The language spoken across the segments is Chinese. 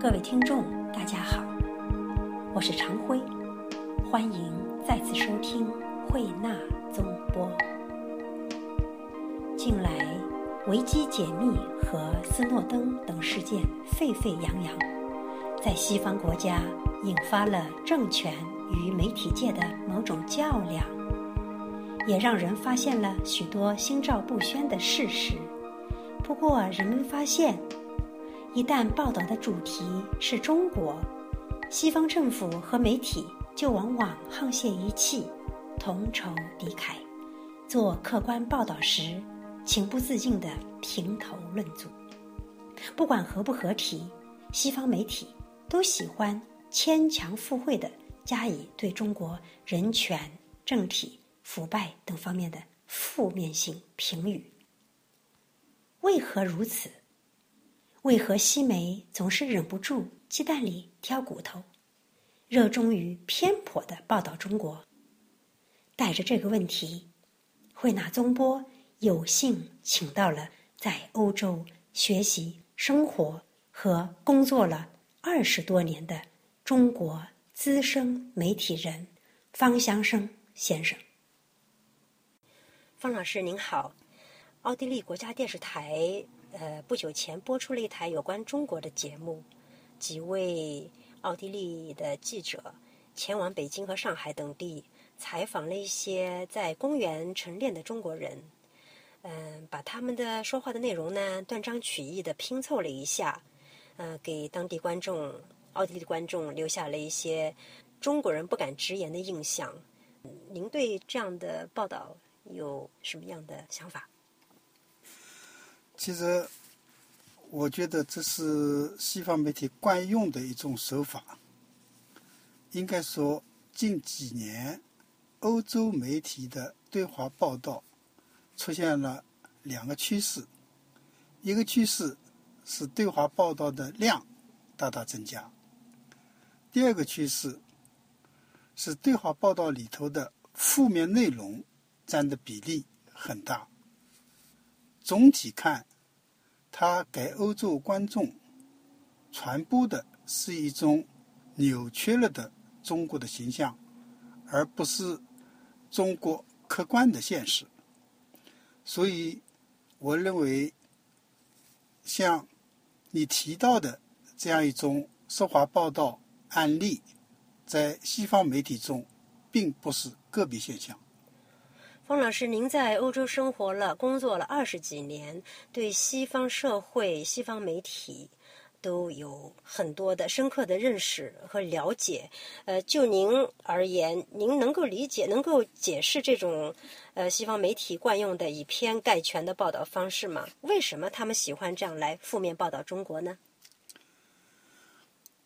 各位听众，大家好，我是常辉，欢迎再次收听慧纳综播。近来，维基解密和斯诺登等事件沸沸扬扬，在西方国家引发了政权与媒体界的某种较量，也让人发现了许多心照不宣的事实。不过，人们发现。一旦报道的主题是中国，西方政府和媒体就往往沆瀣一气，同仇敌忾。做客观报道时，情不自禁地评头论足。不管合不合题，西方媒体都喜欢牵强附会地加以对中国人权、政体、腐败等方面的负面性评语。为何如此？为何西媒总是忍不住鸡蛋里挑骨头，热衷于偏颇的报道中国？带着这个问题，慧纳宗波有幸请到了在欧洲学习、生活和工作了二十多年的中国资深媒体人方祥生先生。方老师您好，奥地利国家电视台。呃，不久前播出了一台有关中国的节目，几位奥地利的记者前往北京和上海等地，采访了一些在公园晨练的中国人。嗯，把他们的说话的内容呢，断章取义的拼凑了一下，呃，给当地观众、奥地利的观众留下了一些中国人不敢直言的印象。您对这样的报道有什么样的想法？其实，我觉得这是西方媒体惯用的一种手法。应该说，近几年欧洲媒体的对华报道出现了两个趋势：一个趋势是对华报道的量大大增加；第二个趋势是对华报道里头的负面内容占的比例很大。总体看。他给欧洲观众传播的是一种扭曲了的中国的形象，而不是中国客观的现实。所以，我认为像你提到的这样一种说话报道案例，在西方媒体中并不是个别现象。方老师，您在欧洲生活了、工作了二十几年，对西方社会、西方媒体都有很多的深刻的认识和了解。呃，就您而言，您能够理解、能够解释这种呃西方媒体惯用的以偏概全的报道方式吗？为什么他们喜欢这样来负面报道中国呢？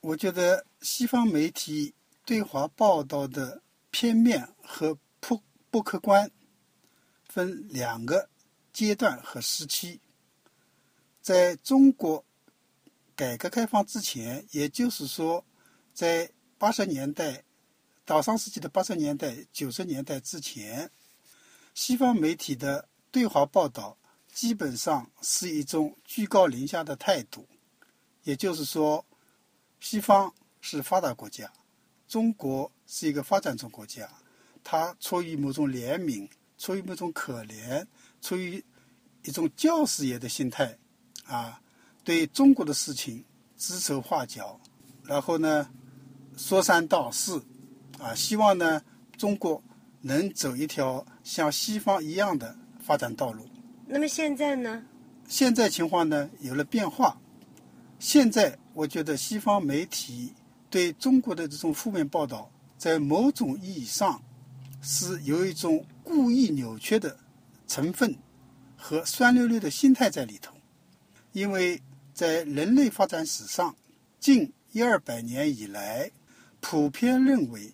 我觉得西方媒体对华报道的片面和不不客观。分两个阶段和时期，在中国改革开放之前，也就是说，在八十年代到上世纪的八十年代、九十年代之前，西方媒体的对华报道基本上是一种居高临下的态度，也就是说，西方是发达国家，中国是一个发展中国家，它出于某种怜悯。出于某种可怜，出于一种教师爷的心态，啊，对中国的事情指手画脚，然后呢，说三道四，啊，希望呢中国能走一条像西方一样的发展道路。那么现在呢？现在情况呢有了变化。现在我觉得西方媒体对中国的这种负面报道，在某种意义上是有一种。故意扭曲的成分和酸溜溜的心态在里头，因为在人类发展史上近一二百年以来，普遍认为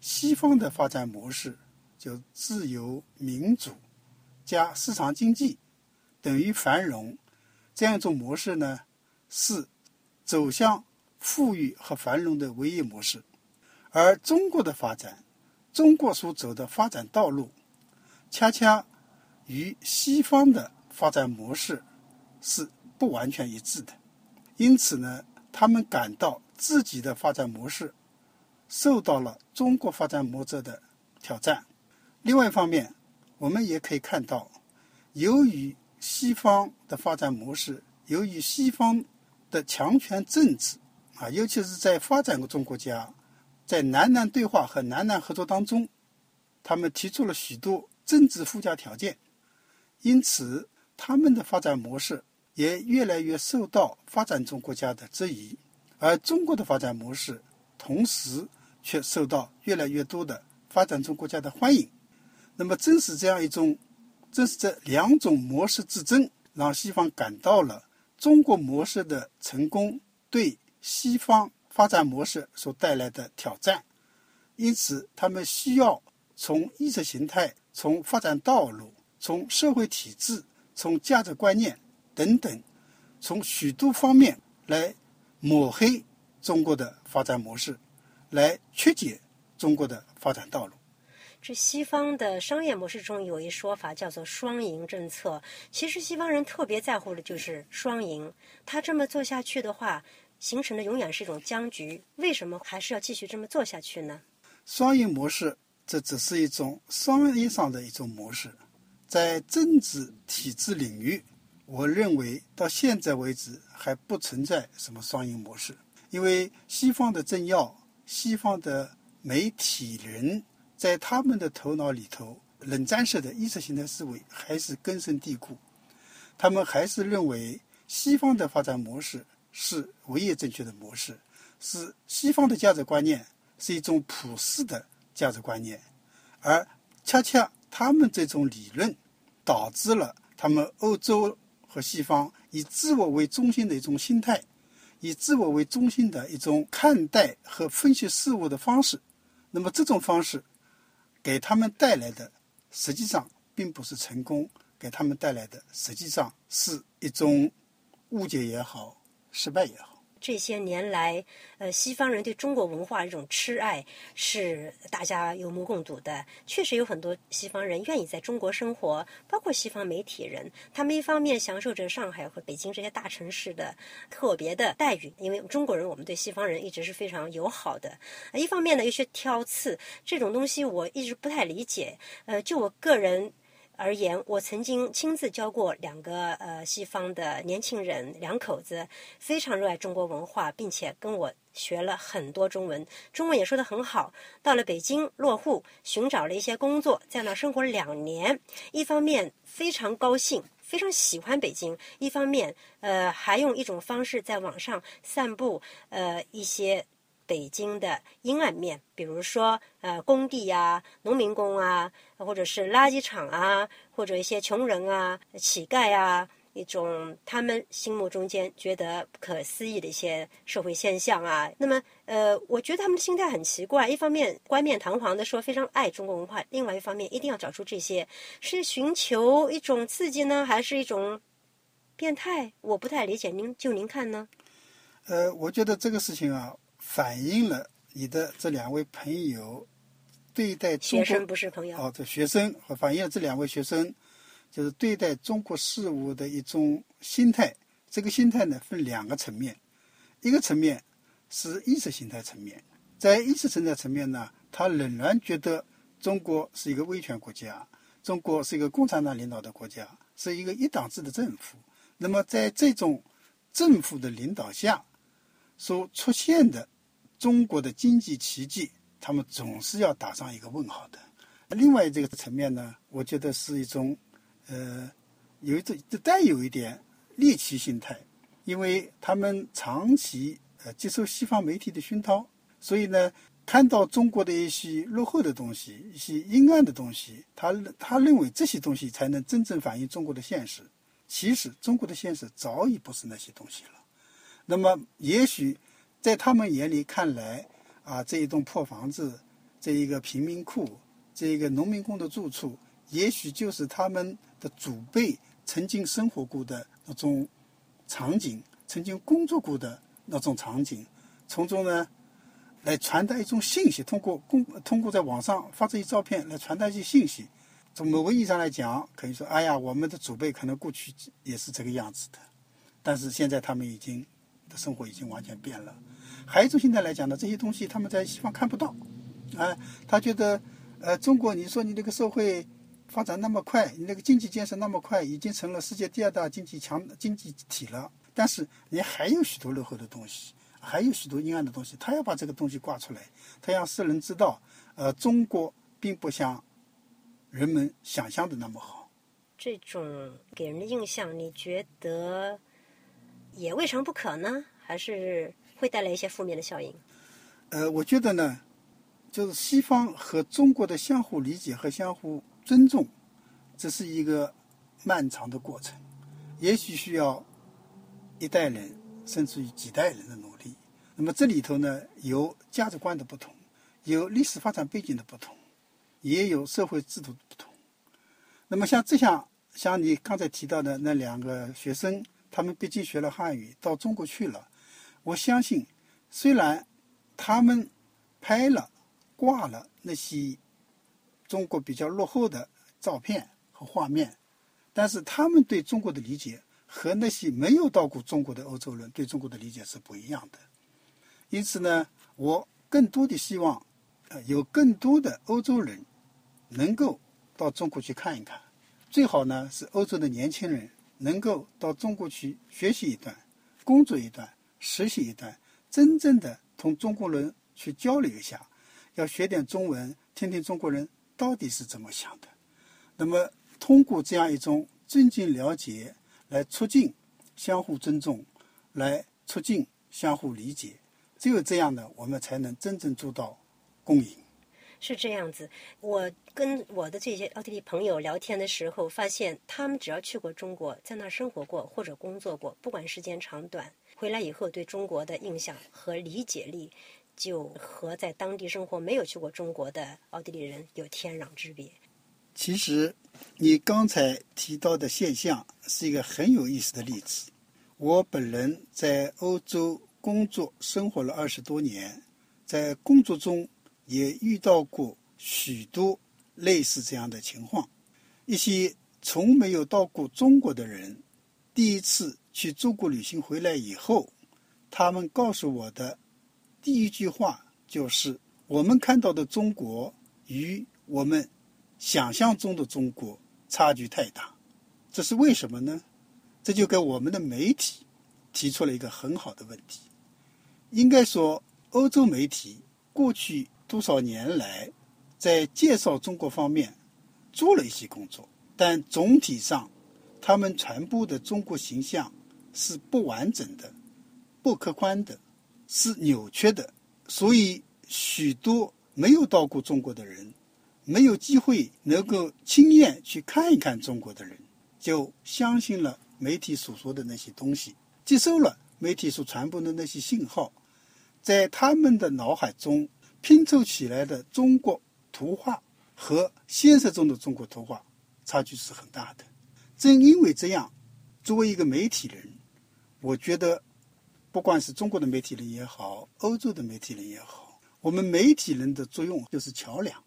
西方的发展模式就自由民主加市场经济等于繁荣这样一种模式呢，是走向富裕和繁荣的唯一模式，而中国的发展。中国所走的发展道路，恰恰与西方的发展模式是不完全一致的。因此呢，他们感到自己的发展模式受到了中国发展模式的挑战。另外一方面，我们也可以看到，由于西方的发展模式，由于西方的强权政治啊，尤其是在发展中国家，在南南对话和南南合作当中，他们提出了许多政治附加条件，因此他们的发展模式也越来越受到发展中国家的质疑，而中国的发展模式同时却受到越来越多的发展中国家的欢迎。那么，正是这样一种，正是这两种模式之争，让西方感到了中国模式的成功对西方发展模式所带来的挑战，因此，他们需要从意识形态、从发展道路、从社会体制、从价值观念等等，从许多方面来抹黑中国的发展模式，来曲解中国的发展道路。这西方的商业模式中有一说法叫做“双赢政策”。其实西方人特别在乎的就是双赢。他这么做下去的话，形成的永远是一种僵局。为什么还是要继续这么做下去呢？双赢模式这只是一种商业上的一种模式，在政治体制领域，我认为到现在为止还不存在什么双赢模式，因为西方的政要、西方的媒体人。在他们的头脑里头，冷战式的意识形态思维还是根深蒂固。他们还是认为西方的发展模式是唯一正确的模式，是西方的价值观念是一种普世的价值观念，而恰恰他们这种理论导致了他们欧洲和西方以自我为中心的一种心态，以自我为中心的一种看待和分析事物的方式。那么这种方式。给他们带来的，实际上并不是成功，给他们带来的实际上是一种误解也好，失败也好。这些年来，呃，西方人对中国文化这种痴爱是大家有目共睹的。确实有很多西方人愿意在中国生活，包括西方媒体人。他们一方面享受着上海和北京这些大城市的特别的待遇，因为中国人我们对西方人一直是非常友好的。一方面呢，又去挑刺，这种东西我一直不太理解。呃，就我个人。而言，我曾经亲自教过两个呃西方的年轻人，两口子非常热爱中国文化，并且跟我学了很多中文，中文也说得很好。到了北京落户，寻找了一些工作，在那生活两年。一方面非常高兴，非常喜欢北京；一方面，呃，还用一种方式在网上散布呃一些。北京的阴暗面，比如说呃工地呀、农民工啊，或者是垃圾场啊，或者一些穷人啊、乞丐啊，一种他们心目中间觉得不可思议的一些社会现象啊。那么呃，我觉得他们的心态很奇怪，一方面冠冕堂皇的说非常爱中国文化，另外一方面一定要找出这些是寻求一种刺激呢，还是一种变态？我不太理解，您就您看呢？呃，我觉得这个事情啊。反映了你的这两位朋友对待学生不是朋友哦，这学生和反映了这两位学生就是对待中国事务的一种心态。这个心态呢，分两个层面，一个层面是意识形态层面，在意识形态层面呢，他仍然觉得中国是一个威权国家，中国是一个共产党领导的国家，是一个一党制的政府。那么在这种政府的领导下所出现的。中国的经济奇迹，他们总是要打上一个问号的。另外这个层面呢，我觉得是一种，呃，有一种带有一点猎奇心态，因为他们长期呃接受西方媒体的熏陶，所以呢，看到中国的一些落后的东西、一些阴暗的东西，他他认为这些东西才能真正反映中国的现实。其实中国的现实早已不是那些东西了。那么也许。在他们眼里看来，啊，这一栋破房子，这一个贫民窟，这一个农民工的住处，也许就是他们的祖辈曾经生活过的那种场景，曾经工作过的那种场景，从中呢，来传达一种信息，通过公，通过在网上发这些照片来传达一些信息。从某个意义上来讲，可以说，哎呀，我们的祖辈可能过去也是这个样子的，但是现在他们已经。的生活已经完全变了。还有一种心态来讲呢，这些东西他们在西方看不到，啊，他觉得，呃，中国你说你这个社会发展那么快，你那个经济建设那么快，已经成了世界第二大经济强经济体了，但是你还有许多落后的东西，还有许多阴暗的东西，他要把这个东西挂出来，他让世人知道，呃，中国并不像人们想象的那么好。这种给人的印象，你觉得也未尝不可呢？还是会带来一些负面的效应？呃，我觉得呢，就是西方和中国的相互理解和相互尊重，这是一个漫长的过程，也许需要一代人甚至于几代人的努力。那么这里头呢，有价值观的不同，有历史发展背景的不同，也有社会制度的不同。那么像这项，像你刚才提到的那两个学生，他们毕竟学了汉语，到中国去了。我相信，虽然他们拍了、挂了那些中国比较落后的照片和画面，但是他们对中国的理解和那些没有到过中国的欧洲人对中国的理解是不一样的。因此呢，我更多的希望，呃，有更多的欧洲人能够。到中国去看一看，最好呢是欧洲的年轻人能够到中国去学习一段、工作一段、实习一段，真正的同中国人去交流一下，要学点中文，听听中国人到底是怎么想的。那么通过这样一种增进了解，来促进相互尊重，来促进相互理解，只有这样呢，我们才能真正做到共赢。是这样子，我跟我的这些奥地利朋友聊天的时候，发现他们只要去过中国，在那儿生活过或者工作过，不管时间长短，回来以后对中国的印象和理解力，就和在当地生活没有去过中国的奥地利人有天壤之别。其实，你刚才提到的现象是一个很有意思的例子。我本人在欧洲工作生活了二十多年，在工作中。也遇到过许多类似这样的情况，一些从没有到过中国的人，第一次去中国旅行回来以后，他们告诉我的第一句话就是：我们看到的中国与我们想象中的中国差距太大。这是为什么呢？这就给我们的媒体提出了一个很好的问题。应该说，欧洲媒体过去。多少年来，在介绍中国方面做了一些工作，但总体上，他们传播的中国形象是不完整的、不客观的、是扭曲的。所以，许多没有到过中国的人，没有机会能够亲眼去看一看中国的人，就相信了媒体所说的那些东西，接受了媒体所传播的那些信号，在他们的脑海中。拼凑起来的中国图画和现实中的中国图画差距是很大的。正因为这样，作为一个媒体人，我觉得，不管是中国的媒体人也好，欧洲的媒体人也好，我们媒体人的作用就是桥梁。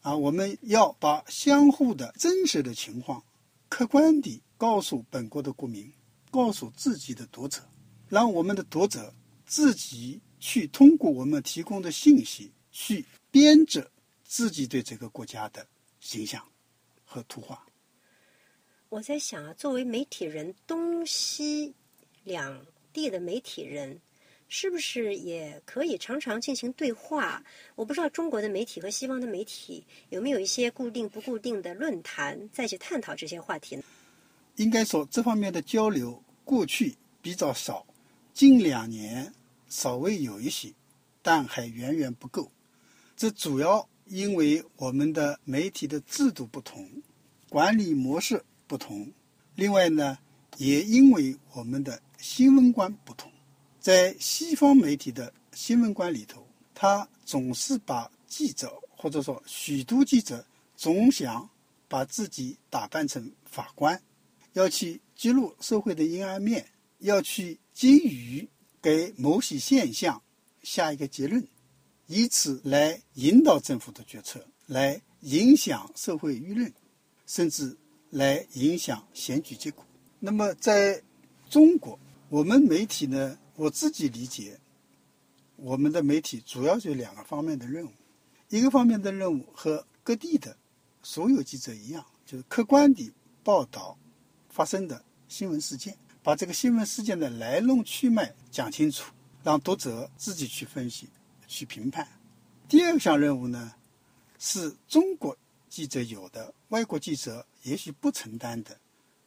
啊，我们要把相互的真实的情况，客观地告诉本国的国民，告诉自己的读者，让我们的读者自己去通过我们提供的信息。去编织自己对这个国家的形象和图画。我在想啊，作为媒体人，东西两地的媒体人，是不是也可以常常进行对话？我不知道中国的媒体和西方的媒体有没有一些固定不固定的论坛，再去探讨这些话题呢？应该说，这方面的交流过去比较少，近两年稍微有一些，但还远远不够。这主要因为我们的媒体的制度不同，管理模式不同。另外呢，也因为我们的新闻观不同。在西方媒体的新闻观里头，他总是把记者或者说许多记者总想把自己打扮成法官，要去揭露社会的阴暗面，要去基于给某些现象下一个结论。以此来引导政府的决策，来影响社会舆论，甚至来影响选举结果。那么，在中国，我们媒体呢，我自己理解，我们的媒体主要就两个方面的任务，一个方面的任务和各地的所有记者一样，就是客观地报道发生的新闻事件，把这个新闻事件的来龙去脉讲清楚，让读者自己去分析、去评判。第二项任务呢，是中国记者有的，外国记者也许不承担的，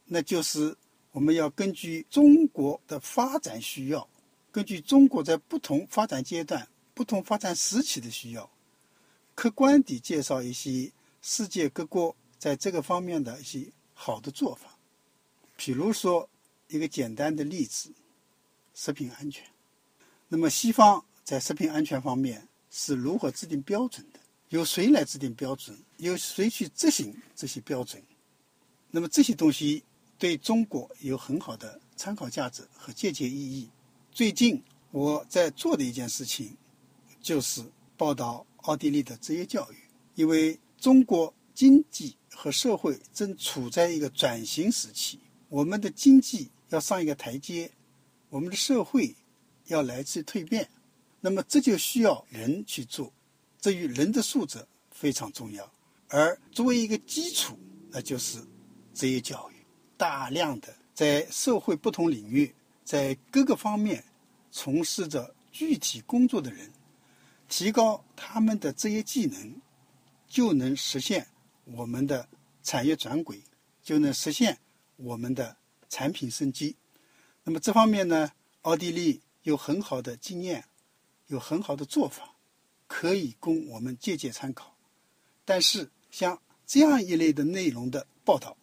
那就是我们要根据中国的发展需要，根据中国在不同发展阶段、不同发展时期的需要，客观地介绍一些世界各国在这个方面的一些好的做法。比如说一个简单的例子，食品安全。那么西方在食品安全方面。是如何制定标准的？由谁来制定标准？由谁去执行这些标准？那么这些东西对中国有很好的参考价值和借鉴意义。最近我在做的一件事情，就是报道奥地利的职业教育，因为中国经济和社会正处在一个转型时期，我们的经济要上一个台阶，我们的社会要来次蜕变。那么这就需要人去做，这与人的素质非常重要。而作为一个基础，那就是职业教育，大量的在社会不同领域，在各个方面从事着具体工作的人，提高他们的职业技能，就能实现我们的产业转轨，就能实现我们的产品升级。那么这方面呢，奥地利有很好的经验。有很好的做法，可以供我们借鉴参考。但是，像这样一类的内容的报道，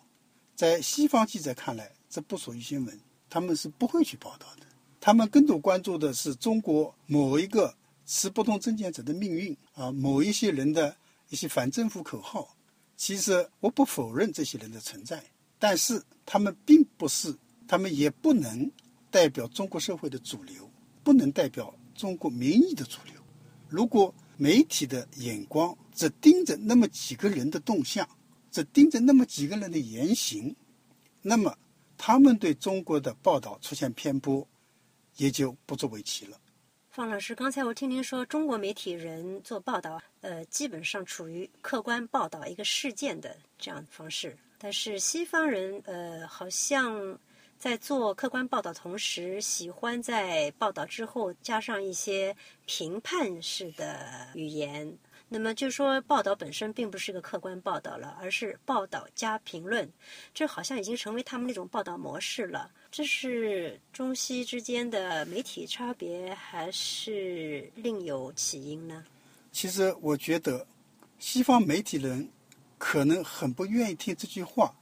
在西方记者看来，这不属于新闻，他们是不会去报道的。他们更多关注的是中国某一个持不同政见者的命运啊，某一些人的一些反政府口号。其实，我不否认这些人的存在，但是他们并不是，他们也不能代表中国社会的主流，不能代表。中国民意的主流，如果媒体的眼光只盯着那么几个人的动向，只盯着那么几个人的言行，那么他们对中国的报道出现偏颇，也就不足为奇了。方老师，刚才我听您说，中国媒体人做报道，呃，基本上处于客观报道一个事件的这样的方式，但是西方人，呃，好像。在做客观报道同时，喜欢在报道之后加上一些评判式的语言。那么，就说报道本身并不是一个客观报道了，而是报道加评论，这好像已经成为他们那种报道模式了。这是中西之间的媒体差别，还是另有起因呢？其实，我觉得西方媒体人可能很不愿意听这句话。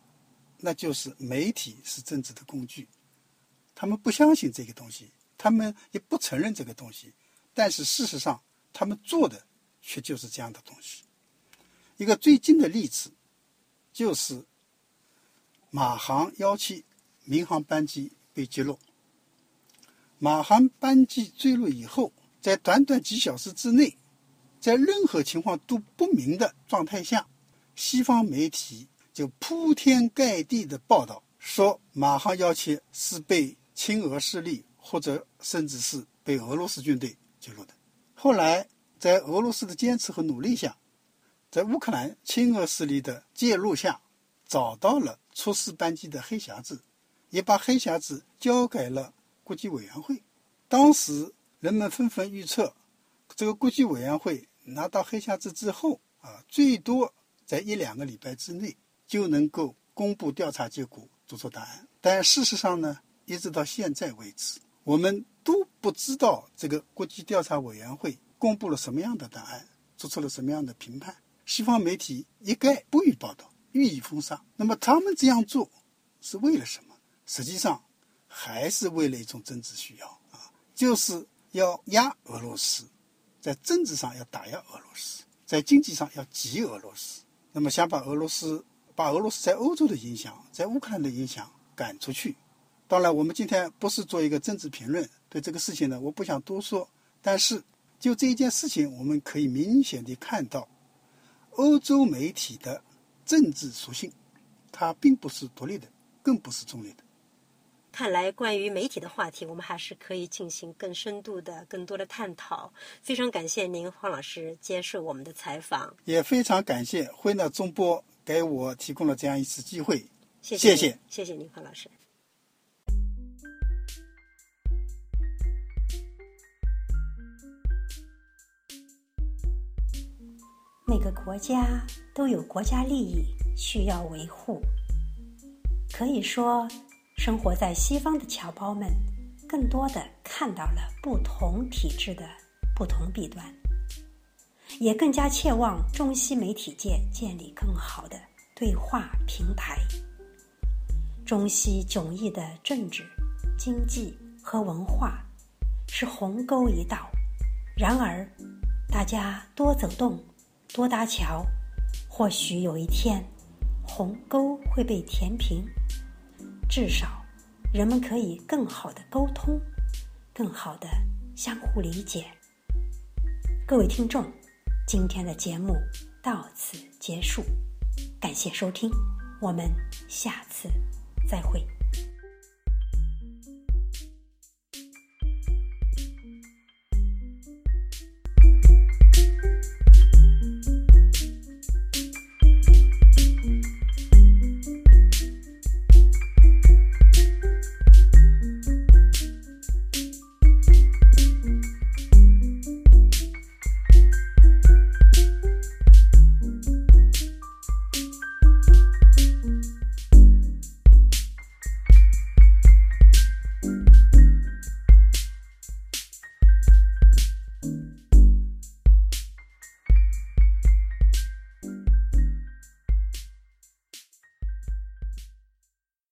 那就是媒体是政治的工具，他们不相信这个东西，他们也不承认这个东西，但是事实上，他们做的却就是这样的东西。一个最近的例子，就是马航幺七民航班机被击落。马航班机坠落以后，在短短几小时之内，在任何情况都不明的状态下，西方媒体。就铺天盖地的报道说，马航幺七是被亲俄势力或者甚至是被俄罗斯军队击落的。后来，在俄罗斯的坚持和努力下，在乌克兰亲俄势力的介入下，找到了出事班机的黑匣子，也把黑匣子交给了国际委员会。当时人们纷纷预测，这个国际委员会拿到黑匣子之后啊，最多在一两个礼拜之内。就能够公布调查结果，做出答案。但事实上呢，一直到现在为止，我们都不知道这个国际调查委员会公布了什么样的答案，做出了什么样的评判。西方媒体一概不予报道，予以封杀。那么他们这样做是为了什么？实际上还是为了一种政治需要啊，就是要压俄罗斯，在政治上要打压俄罗斯，在经济上要挤俄罗斯。那么想把俄罗斯。把俄罗斯在欧洲的影响，在乌克兰的影响赶出去。当然，我们今天不是做一个政治评论，对这个事情呢，我不想多说。但是，就这一件事情，我们可以明显的看到，欧洲媒体的政治属性，它并不是独立的，更不是中立的。看来关于媒体的话题，我们还是可以进行更深度的、更多的探讨。非常感谢您，黄老师接受我们的采访，也非常感谢辉纳中波给我提供了这样一次机会。谢谢，谢谢谢您，黄老师。每个国家都有国家利益需要维护。可以说，生活在西方的侨胞们，更多的看到了不同体制的不同弊端，也更加切望中西媒体界建立更好的对话平台。中西迥异的政治、经济和文化是鸿沟一道，然而，大家多走动。多搭桥，或许有一天，鸿沟会被填平。至少，人们可以更好的沟通，更好的相互理解。各位听众，今天的节目到此结束，感谢收听，我们下次再会。